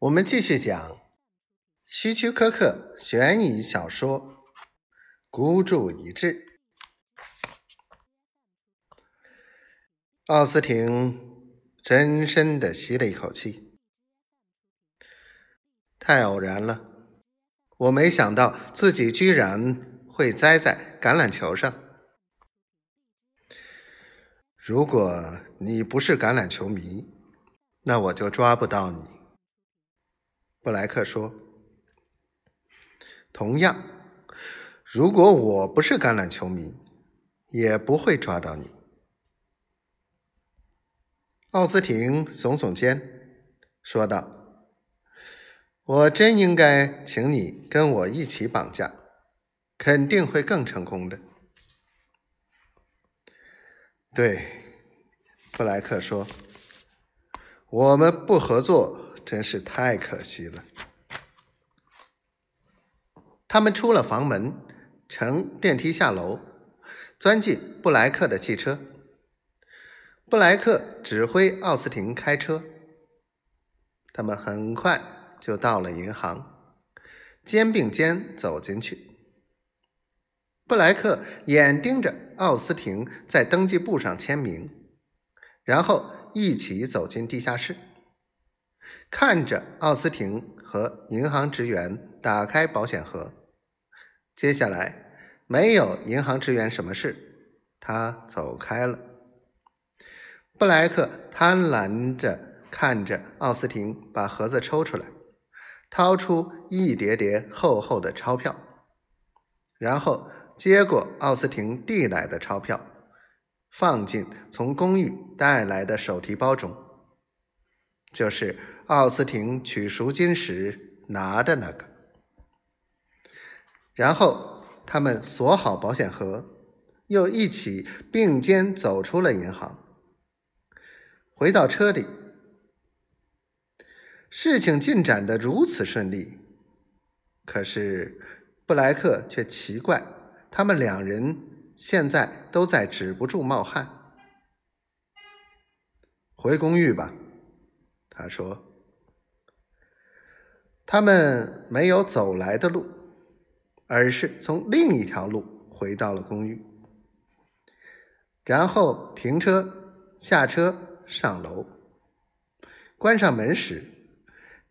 我们继续讲希区柯克悬疑小说《孤注一掷》。奥斯汀深深的吸了一口气，太偶然了，我没想到自己居然会栽在橄榄球上。如果你不是橄榄球迷，那我就抓不到你。布莱克说：“同样，如果我不是橄榄球迷，也不会抓到你。”奥斯汀耸耸肩，说道：“我真应该请你跟我一起绑架，肯定会更成功的。”对，布莱克说：“我们不合作。”真是太可惜了。他们出了房门，乘电梯下楼，钻进布莱克的汽车。布莱克指挥奥斯汀开车。他们很快就到了银行，肩并肩走进去。布莱克眼盯着奥斯汀在登记簿上签名，然后一起走进地下室。看着奥斯汀和银行职员打开保险盒，接下来没有银行职员什么事，他走开了。布莱克贪婪着看着奥斯汀把盒子抽出来，掏出一叠叠厚厚的钞票，然后接过奥斯汀递来的钞票，放进从公寓带来的手提包中，就是。奥斯汀取赎金时拿的那个，然后他们锁好保险盒，又一起并肩走出了银行，回到车里。事情进展的如此顺利，可是布莱克却奇怪，他们两人现在都在止不住冒汗。回公寓吧，他说。他们没有走来的路，而是从另一条路回到了公寓，然后停车、下车、上楼，关上门时，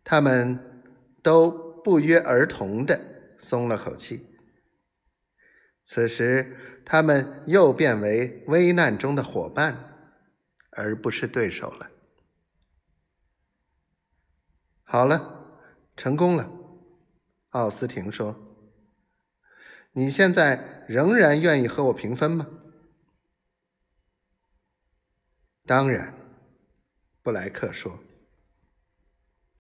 他们都不约而同的松了口气。此时，他们又变为危难中的伙伴，而不是对手了。好了。成功了，奥斯汀说：“你现在仍然愿意和我平分吗？”“当然。”布莱克说。